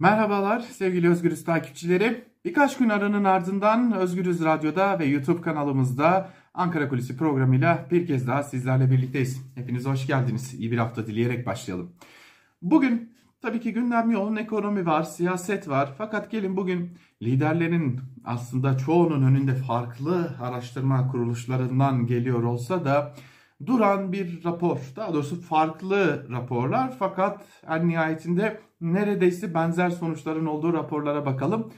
Merhabalar sevgili Özgürüz takipçileri. Birkaç gün aranın ardından Özgürüz Radyo'da ve YouTube kanalımızda Ankara Kulisi programıyla bir kez daha sizlerle birlikteyiz. Hepiniz hoş geldiniz. İyi bir hafta dileyerek başlayalım. Bugün tabii ki gündem yoğun ekonomi var, siyaset var. Fakat gelin bugün liderlerin aslında çoğunun önünde farklı araştırma kuruluşlarından geliyor olsa da duran bir rapor. Daha doğrusu farklı raporlar fakat en nihayetinde neredeyse benzer sonuçların olduğu raporlara bakalım.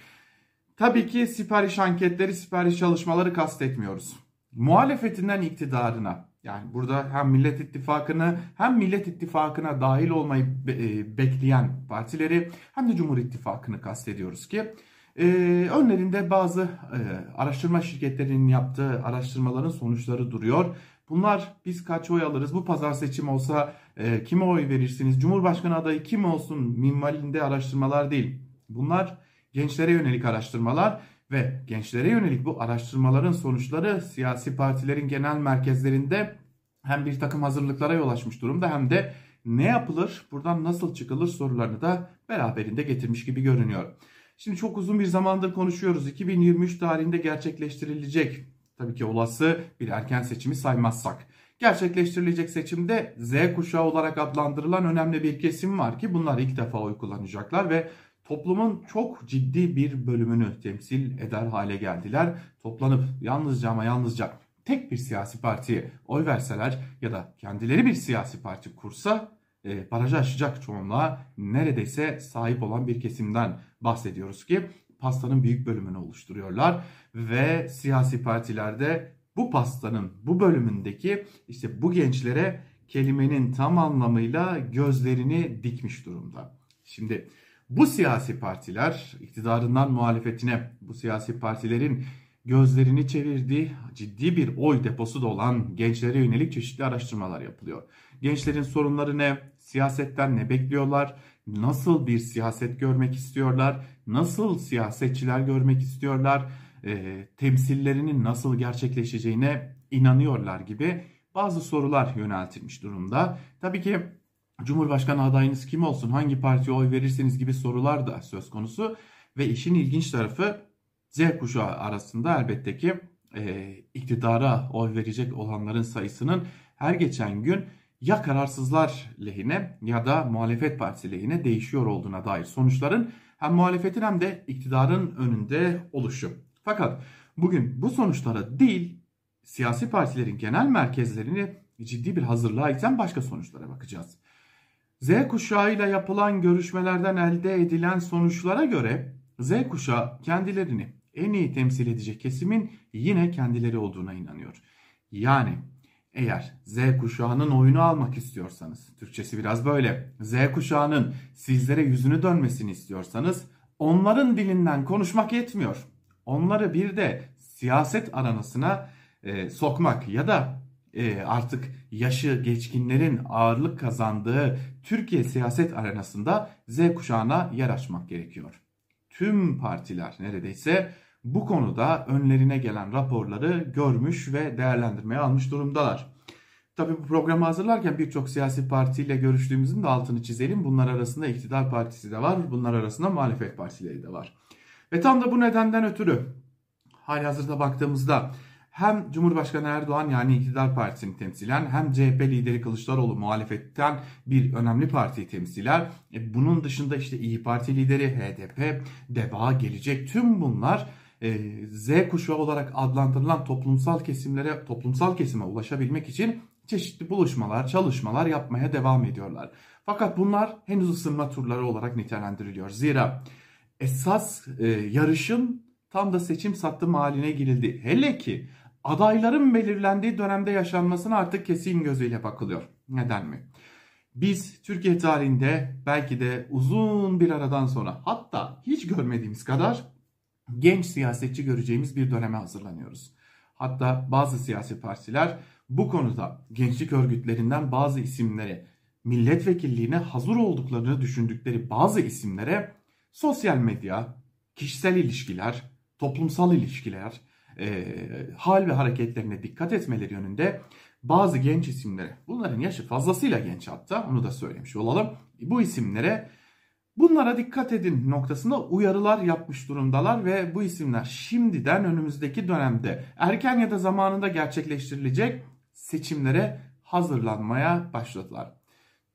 Tabii ki sipariş anketleri, sipariş çalışmaları kastetmiyoruz. Muhalefetinden iktidarına yani burada hem Millet İttifakı'nı hem Millet İttifakı'na dahil olmayı e, bekleyen partileri hem de Cumhur İttifakı'nı kastediyoruz ki e, önlerinde bazı e, araştırma şirketlerinin yaptığı araştırmaların sonuçları duruyor. Bunlar biz kaç oy alırız? Bu pazar seçim olsa e, kime oy verirsiniz? Cumhurbaşkanı adayı kim olsun? Minvalinde araştırmalar değil. Bunlar gençlere yönelik araştırmalar ve gençlere yönelik bu araştırmaların sonuçları siyasi partilerin genel merkezlerinde hem bir takım hazırlıklara yol açmış durumda hem de ne yapılır, buradan nasıl çıkılır sorularını da beraberinde getirmiş gibi görünüyor. Şimdi çok uzun bir zamandır konuşuyoruz. 2023 tarihinde gerçekleştirilecek tabii ki olası bir erken seçimi saymazsak. Gerçekleştirilecek seçimde Z kuşağı olarak adlandırılan önemli bir kesim var ki bunlar ilk defa oy kullanacaklar ve toplumun çok ciddi bir bölümünü temsil eder hale geldiler. Toplanıp yalnızca ama yalnızca tek bir siyasi partiye oy verseler ya da kendileri bir siyasi parti kursa e, barajı aşacak çoğunluğa neredeyse sahip olan bir kesimden bahsediyoruz ki pastanın büyük bölümünü oluşturuyorlar ve siyasi partilerde bu pastanın bu bölümündeki işte bu gençlere kelimenin tam anlamıyla gözlerini dikmiş durumda. Şimdi bu siyasi partiler iktidarından muhalefetine bu siyasi partilerin gözlerini çevirdiği ciddi bir oy deposu da olan gençlere yönelik çeşitli araştırmalar yapılıyor. Gençlerin sorunları ne? Siyasetten ne bekliyorlar? Nasıl bir siyaset görmek istiyorlar? Nasıl siyasetçiler görmek istiyorlar? E, temsillerinin nasıl gerçekleşeceğine inanıyorlar gibi bazı sorular yöneltilmiş durumda. Tabii ki Cumhurbaşkanı adayınız kim olsun, hangi partiye oy verirsiniz gibi sorular da söz konusu. Ve işin ilginç tarafı Z kuşağı arasında elbette ki e, iktidara oy verecek olanların sayısının her geçen gün ya kararsızlar lehine ya da muhalefet partisi lehine değişiyor olduğuna dair sonuçların hem muhalefetin hem de iktidarın önünde oluşu. Fakat bugün bu sonuçlara değil siyasi partilerin genel merkezlerini ciddi bir hazırlığa iten başka sonuçlara bakacağız. Z kuşağıyla yapılan görüşmelerden elde edilen sonuçlara göre Z kuşağı kendilerini en iyi temsil edecek kesimin yine kendileri olduğuna inanıyor. Yani eğer Z kuşağının oyunu almak istiyorsanız, Türkçesi biraz böyle, Z kuşağının sizlere yüzünü dönmesini istiyorsanız onların dilinden konuşmak yetmiyor. Onları bir de siyaset aranasına e, sokmak ya da e, artık yaşı geçkinlerin ağırlık kazandığı Türkiye siyaset arenasında Z kuşağına yer açmak gerekiyor. Tüm partiler neredeyse bu konuda önlerine gelen raporları görmüş ve değerlendirmeye almış durumdalar. Tabii bu programı hazırlarken birçok siyasi partiyle görüştüğümüzün de altını çizelim. Bunlar arasında iktidar partisi de var, bunlar arasında muhalefet partileri de var. Ve tam da bu nedenden ötürü hali hazırda baktığımızda hem Cumhurbaşkanı Erdoğan yani iktidar partisini temsilen hem CHP lideri Kılıçdaroğlu muhalefetten bir önemli partiyi temsiler. E bunun dışında işte İyi Parti lideri HDP, DEVA, Gelecek tüm bunlar Z kuşağı olarak adlandırılan toplumsal kesimlere toplumsal kesime ulaşabilmek için çeşitli buluşmalar, çalışmalar yapmaya devam ediyorlar. Fakat bunlar henüz ısınma turları olarak nitelendiriliyor. Zira esas e, yarışın tam da seçim sattım haline girildi. Hele ki adayların belirlendiği dönemde yaşanmasına artık kesin gözüyle bakılıyor. Neden mi? Biz Türkiye tarihinde belki de uzun bir aradan sonra hatta hiç görmediğimiz kadar genç siyasetçi göreceğimiz bir döneme hazırlanıyoruz. Hatta bazı siyasi partiler bu konuda gençlik örgütlerinden bazı isimlere milletvekilliğine hazır olduklarını düşündükleri bazı isimlere sosyal medya, kişisel ilişkiler, toplumsal ilişkiler, e, hal ve hareketlerine dikkat etmeleri yönünde bazı genç isimlere, bunların yaşı fazlasıyla genç hatta onu da söylemiş olalım. Bu isimlere Bunlara dikkat edin noktasında uyarılar yapmış durumdalar ve bu isimler şimdiden önümüzdeki dönemde erken ya da zamanında gerçekleştirilecek seçimlere hazırlanmaya başladılar.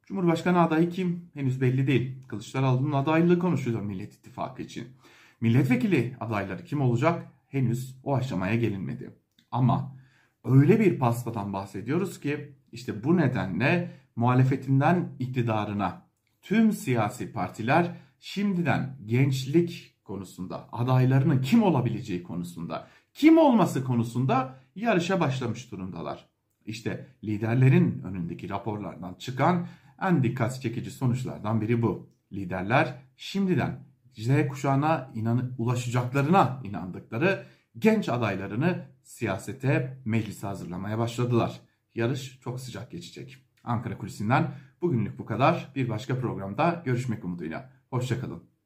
Cumhurbaşkanı adayı kim? Henüz belli değil. Kılıçdaroğlu'nun adaylığı konuşuluyor Millet İttifakı için. Milletvekili adayları kim olacak? Henüz o aşamaya gelinmedi. Ama öyle bir pastadan bahsediyoruz ki işte bu nedenle muhalefetinden iktidarına tüm siyasi partiler şimdiden gençlik konusunda, adaylarının kim olabileceği konusunda, kim olması konusunda yarışa başlamış durumdalar. İşte liderlerin önündeki raporlardan çıkan en dikkat çekici sonuçlardan biri bu. Liderler şimdiden Z kuşağına inan ulaşacaklarına inandıkları genç adaylarını siyasete, meclise hazırlamaya başladılar. Yarış çok sıcak geçecek. Ankara Kulisi'nden bugünlük bu kadar. Bir başka programda görüşmek umuduyla. Hoşçakalın.